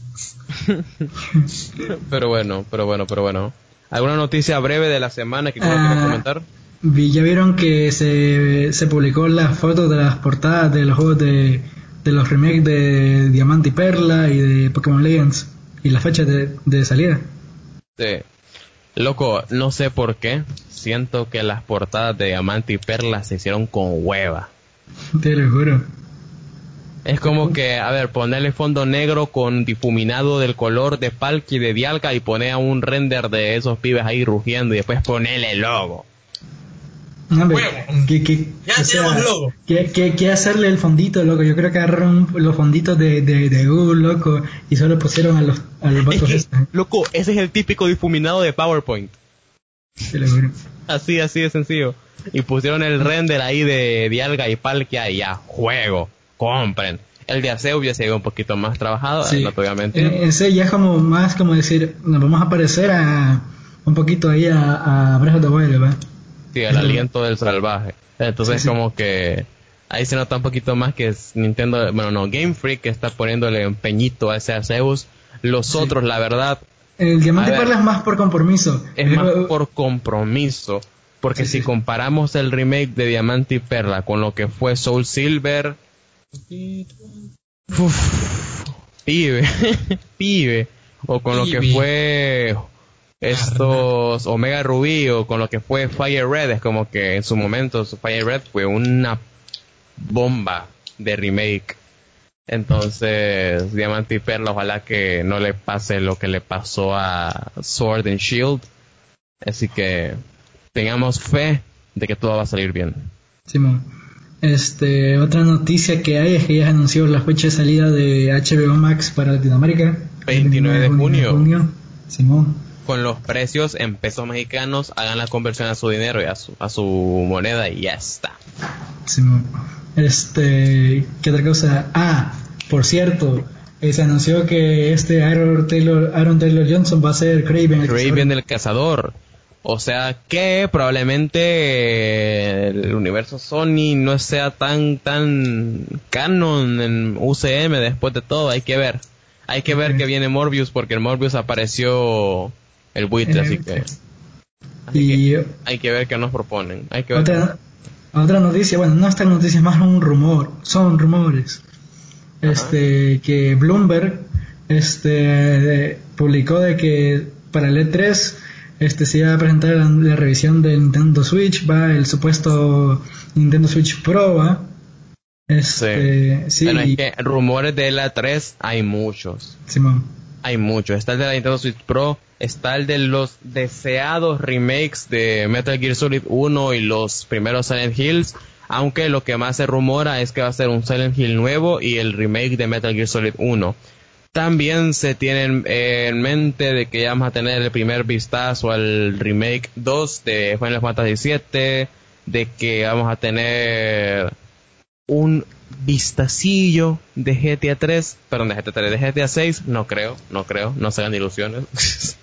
pero bueno, pero bueno, pero bueno. ¿Alguna noticia breve de la semana que quieras ah, comentar? Ya vieron que se, se publicó las fotos de las portadas de los juegos de, de los remakes de Diamante y Perla y de Pokémon Legends y la fecha de, de salida. Sí. Loco, no sé por qué. Siento que las portadas de Diamante y Perla se hicieron con hueva. Te lo juro. Es como que, a ver, ponerle fondo negro con difuminado del color de Palki de Dialga y poner a un render de esos pibes ahí rugiendo y después ponerle el logo. ¿qué, qué, ya tenemos logo. ¿qué, hacerle el fondito, loco? Yo creo que agarraron los fonditos de, de, Google, loco, y solo pusieron a los, a los Loco, ese es el típico difuminado de PowerPoint. Así, así de sencillo. Y pusieron el render ahí de Dialga y Palkia y ya, juego, compren. El de Arceo hubiese sido un poquito más trabajado, sí. no te voy a mentir. Eh, ese ya es como más como decir, nos vamos a parecer a un poquito ahí a, a Breath of the Wild, ¿verdad? Sí, el aliento del salvaje. Entonces como que ahí se nota un poquito más que es Nintendo, bueno, no, Game Freak que está poniéndole empeñito a ese Arceus. Los otros, la verdad... El Diamante Perla es más por compromiso. Es más por compromiso. Porque si comparamos el remake de Diamante y Perla con lo que fue Soul Silver... pibe, pibe. O con lo que fue estos Omega Rubí o con lo que fue Fire Red, es como que en su momento Fire Red fue una bomba de remake. Entonces, Diamante y Perla, ojalá que no le pase lo que le pasó a Sword and Shield. Así que tengamos fe de que todo va a salir bien. Simón. Este, otra noticia que hay es que ya anunció la fecha de salida de HBO Max para Latinoamérica. 29 de junio. Simón con los precios en pesos mexicanos, hagan la conversión a su dinero y a su, a su moneda y ya está. este, ¿qué otra cosa? Ah, por cierto, eh, se anunció que este Aaron Taylor, Aaron Taylor Johnson va a ser Craven el Craven el cazador. O sea que probablemente el universo Sony no sea tan tan canon en UCM después de todo, hay que ver. Hay que ver que viene Morbius porque el Morbius apareció el buitre, así que. y, hay que ver qué nos proponen. Hay que otra, otra noticia, bueno, no esta noticia, es más un rumor, son rumores. Este, que Bloomberg este, publicó de que para el E3 este, se iba a presentar la, revisión del Nintendo Switch, va el supuesto Nintendo Switch Pro, ¿va? Este, sí. es que rumores de la 3 hay muchos. Simón. Hay muchos. Está el de la Nintendo Switch Pro, está el de los deseados remakes de Metal Gear Solid 1 y los primeros Silent Hills, aunque lo que más se rumora es que va a ser un Silent Hill nuevo y el remake de Metal Gear Solid 1. También se tiene en mente de que ya vamos a tener el primer vistazo al remake 2 de Final Fantasy VII, de que vamos a tener un vistacillo de GTA 3, perdón, de GTA 3, de GTA 6, no creo, no creo, no se hagan ilusiones.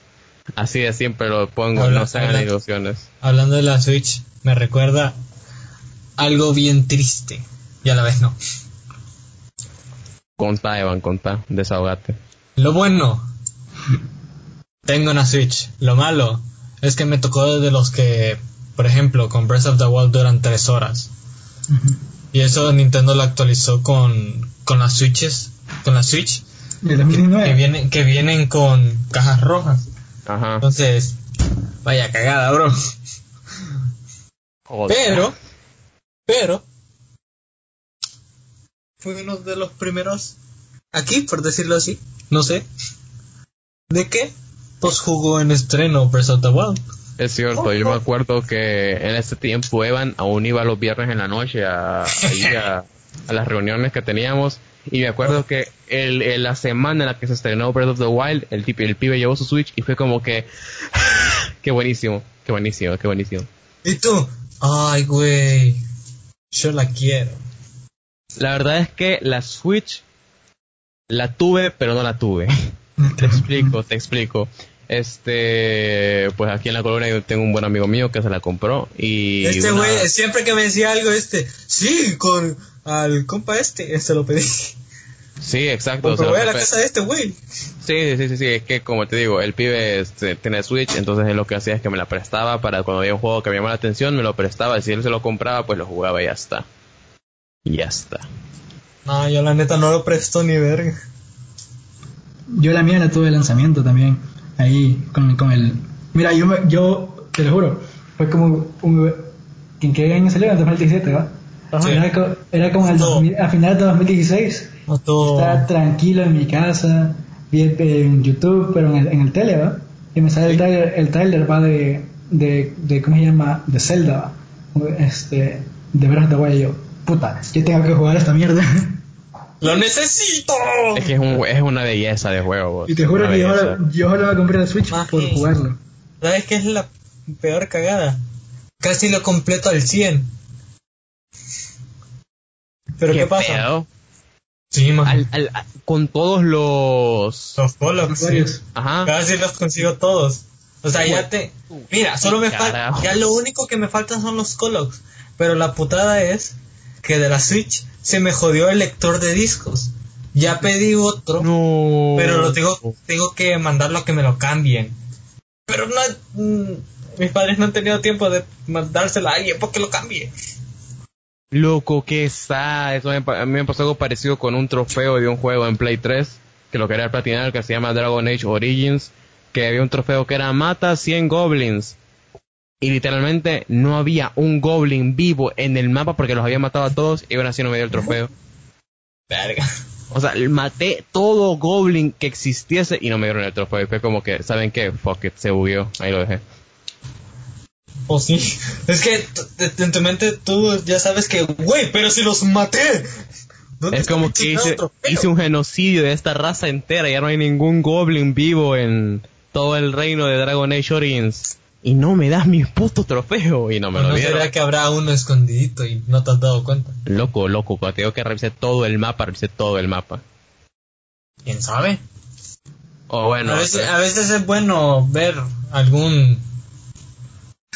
Así de siempre lo pongo, no se hagan ilusiones. Hablando de la Switch, me recuerda algo bien triste y a la vez no. Conta, Evan, conta, desahogate. Lo bueno, tengo una Switch. Lo malo es que me tocó de los que, por ejemplo, con Breath of the Wild duran tres horas. Y eso Nintendo lo actualizó con, con las Switches, con la Switch. Que, vienen, que vienen con cajas rojas. Ajá. Entonces, vaya cagada, bro. Pero, pero, fue uno de los primeros aquí, por decirlo así, no sé, de qué pues jugó en estreno Breath of the Wild. Es cierto, yo me acuerdo que en ese tiempo Evan aún iba los viernes en la noche a, a, a las reuniones que teníamos y me acuerdo que el, la semana en la que se estrenó Breath of the Wild, el, el pibe llevó su Switch y fue como que... qué buenísimo, qué buenísimo, qué buenísimo. ¿Y tú? Ay, güey. Yo la quiero. La verdad es que la Switch la tuve, pero no la tuve. te explico, te explico. Este, pues aquí en la colonia yo tengo un buen amigo mío que se la compró y... Este güey, siempre que me decía algo, este, sí, con al compa este, se lo pedí. Sí, exacto. Pero voy a la casa de este güey. Sí, sí, sí, sí, es que como te digo, el pibe este, tiene Switch, entonces él lo que hacía es que me la prestaba para cuando había un juego que me llamaba la atención, me lo prestaba y si él se lo compraba, pues lo jugaba y ya está. Y ya está. No, yo la neta no lo presto ni verga. Yo la mía la tuve de lanzamiento también ahí con, con el... Mira, yo, yo te lo juro, fue como un... ¿En qué año salió? En 2017, ¿va? Era, como a finales de 2016. Estaba tranquilo en mi casa, vi en YouTube, pero en el, en el tele, ¿va? Y me sale el trailer, el trailer va de, de, de, ¿cómo se llama? De Zelda, este, de Breath of the yo, puta, yo tengo que jugar esta mierda. ¡Lo necesito! Es que es, un, es una belleza de juego. Y te juro que yo, yo ahora voy a comprar el Switch por jugarlo. ¿Sabes qué es la peor cagada? Casi lo completo al 100. ¿Pero qué, pasa? Sí, al, con todos los... Los polos, Ajá. Casi los consigo todos. O sea, ya te... Mira, solo me falta... Ya lo único que me faltan son los Colox. Pero la putada es que de la Switch se me jodió el lector de discos. Ya pedí otro, no. pero lo tengo, tengo que mandarlo a que me lo cambien. Pero no... Mm, mis padres no han tenido tiempo de mandárselo a alguien porque lo cambie. Loco, que está. Eso a mí me pasó algo parecido con un trofeo de un juego en Play 3, que lo quería platinar, que se llama Dragon Age Origins, que había un trofeo que era mata 100 goblins. Y literalmente no había un goblin vivo en el mapa porque los había matado a todos y aún así no me dio el trofeo. Verga. O sea, maté todo goblin que existiese y no me dieron el trofeo. Y fue como que, ¿saben qué? Fuck it, se bugueó. Ahí lo dejé. O sí. Es que en tu mente tú ya sabes que, güey, pero si los maté. Es como que hice, un genocidio de esta raza entera. Ya no hay ningún goblin vivo en todo el reino de Dragon Age Origins. Y no me das mi puto trofeo. Y no me lo dieron. ¿No será que habrá uno escondidito y no te has dado cuenta? Loco, loco. Cuando tengo que revisar todo el mapa, revisé todo el mapa. ¿Quién sabe? O bueno. a veces es bueno ver algún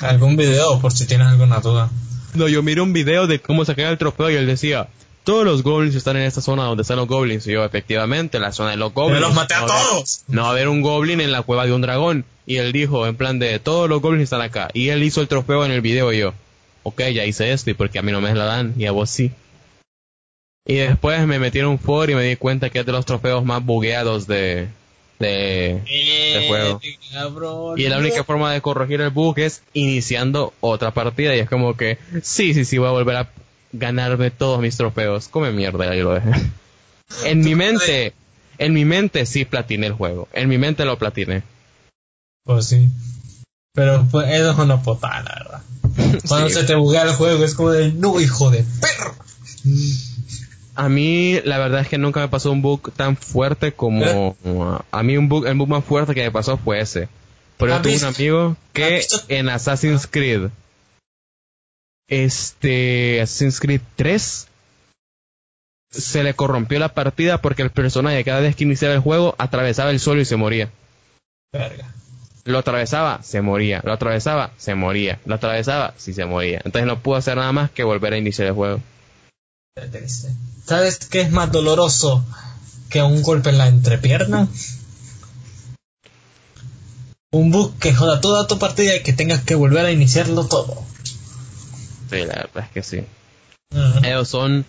algún video por si tienes alguna duda. No, yo miré un video de cómo sacar el trofeo y él decía, todos los goblins están en esta zona donde están los goblins. Y yo, efectivamente, la zona de los goblins. Pero los maté a todos. no va a haber un goblin en la cueva de un dragón. Y él dijo, en plan de, todos los goblins están acá. Y él hizo el trofeo en el video y yo, ok, ya hice esto y porque a mí no me la dan y a vos sí. Y después me metí en un foro y me di cuenta que es de los trofeos más bugueados de, de, juego. Y la única forma de corregir el bug es iniciando otra partida y es como que, sí, sí, sí, voy a volver a ganarme todos mis trofeos. Come mierda, ahí lo dejé. en mi mente, en mi mente sí platiné el juego. En mi mente lo platiné. Pues sí. Pero pues, eso es una potada, la verdad. Cuando se te buguea el juego es como de, no, hijo de perro. A mí, la verdad es que nunca me pasó un bug tan fuerte como. A mí, un bug, el bug más fuerte que me pasó fue ese. Pero yo tuve un amigo que en Assassin's Creed. Este. Assassin's Creed 3. Se le corrompió la partida porque el personaje cada vez que iniciaba el juego atravesaba el suelo y se moría. Verga. Lo atravesaba, se moría. Lo atravesaba, se moría. Lo atravesaba, sí se moría. Entonces no pudo hacer nada más que volver a iniciar el juego. ¿Sabes qué es más doloroso que un golpe en la entrepierna? Un bug que joda toda tu partida y que tengas que volver a iniciarlo todo. Sí, la verdad es que sí. Ellos son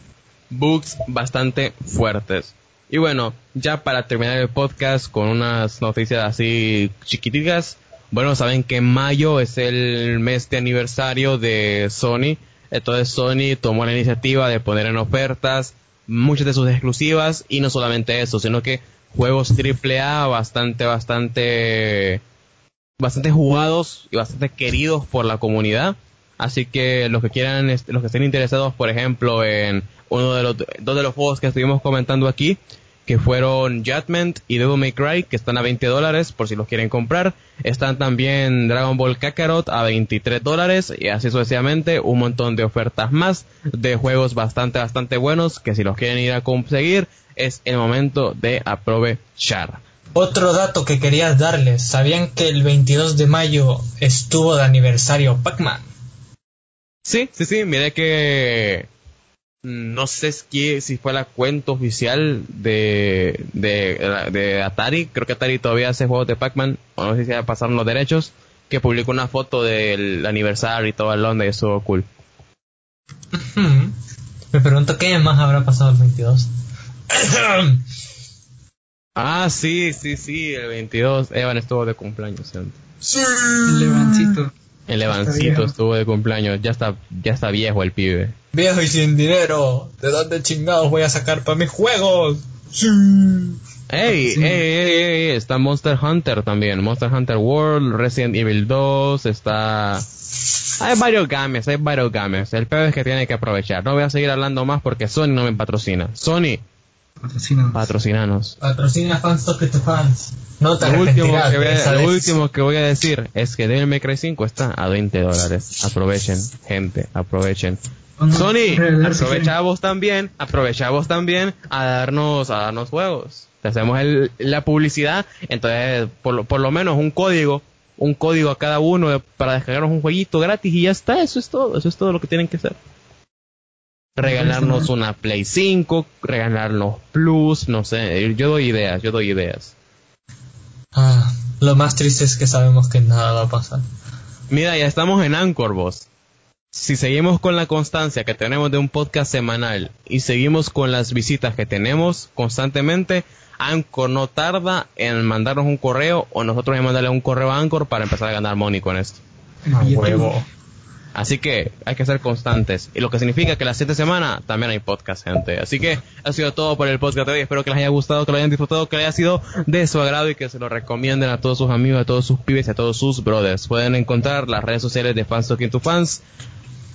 bugs bastante fuertes. Y bueno, ya para terminar el podcast con unas noticias así chiquititas. Bueno, saben que mayo es el mes de aniversario de Sony entonces Sony tomó la iniciativa de poner en ofertas muchas de sus exclusivas y no solamente eso, sino que juegos AAA bastante, bastante, bastante jugados y bastante queridos por la comunidad. Así que los que quieran, los que estén interesados, por ejemplo, en uno de los dos de los juegos que estuvimos comentando aquí, que fueron Judgment y Devil May Cry, que están a 20 dólares por si los quieren comprar. Están también Dragon Ball Kakarot a 23 dólares y así sucesivamente un montón de ofertas más de juegos bastante, bastante buenos que si los quieren ir a conseguir es el momento de aprovechar. Otro dato que quería darles, ¿sabían que el 22 de mayo estuvo de aniversario Pac-Man? Sí, sí, sí, mire que no sé si fue la cuenta oficial de, de, Atari. Creo que Atari todavía hace juegos de Pac-Man. O no sé si ya pasaron los derechos. Que publicó una foto del aniversario y todo el onda y estuvo cool. Me pregunto qué más habrá pasado el 22. ah, sí, sí, sí, el 22. Evan estuvo de cumpleaños. Sí. Levancito. El Evancito estuvo de cumpleaños. Ya está, ya está viejo el pibe. Viejo y sin dinero. ¿De dónde chingados voy a sacar para mis juegos? Sí. Ey, ey, ey, está Monster Hunter también. Monster Hunter World, Resident Evil 2, está... Hay varios games, hay varios games. El peor es que tiene que aprovechar. No voy a seguir hablando más porque Sony no me patrocina. Sony, patrocinanos. Patrocina fans, toque to fans. No te lo último, que voy a, lo último que voy a decir es que Devil May Cry 5 está a 20 dólares. Aprovechen, gente, aprovechen. Sony, aprovechamos también, aprovechamos también a darnos, a darnos juegos. Te hacemos la publicidad, entonces por, por lo menos un código, un código a cada uno para descargarnos un jueguito gratis y ya está, eso es todo, eso es todo lo que tienen que hacer. Regalarnos una Play 5, regalarnos Plus, no sé, yo doy ideas, yo doy ideas. Ah, lo más triste es que sabemos que nada va a pasar. Mira, ya estamos en Anchor, vos si seguimos con la constancia que tenemos de un podcast semanal y seguimos con las visitas que tenemos constantemente, Anchor no tarda en mandarnos un correo o nosotros en mandarle un correo a Anchor para empezar a ganar money con esto. Así que hay que ser constantes. Y lo que significa que la siete semanas también hay podcast, gente. Así que ha sido todo por el podcast de hoy. Espero que les haya gustado, que lo hayan disfrutado, que les haya sido de su agrado y que se lo recomienden a todos sus amigos, a todos sus pibes y a todos sus brothers. Pueden encontrar las redes sociales de Fans Talking to Fans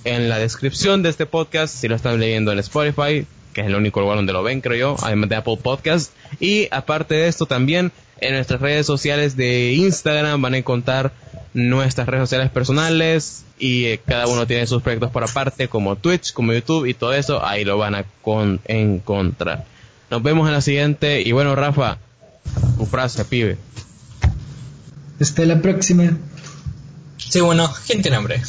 en la descripción de este podcast, si lo están leyendo en Spotify, que es el único lugar donde lo ven, creo yo, además de Apple Podcast. Y aparte de esto, también en nuestras redes sociales de Instagram van a encontrar nuestras redes sociales personales y eh, cada uno tiene sus proyectos por aparte, como Twitch, como YouTube y todo eso, ahí lo van a encontrar. Nos vemos en la siguiente. Y bueno, Rafa, tu frase, pibe. Hasta la próxima. Sí, bueno, gente en hambre.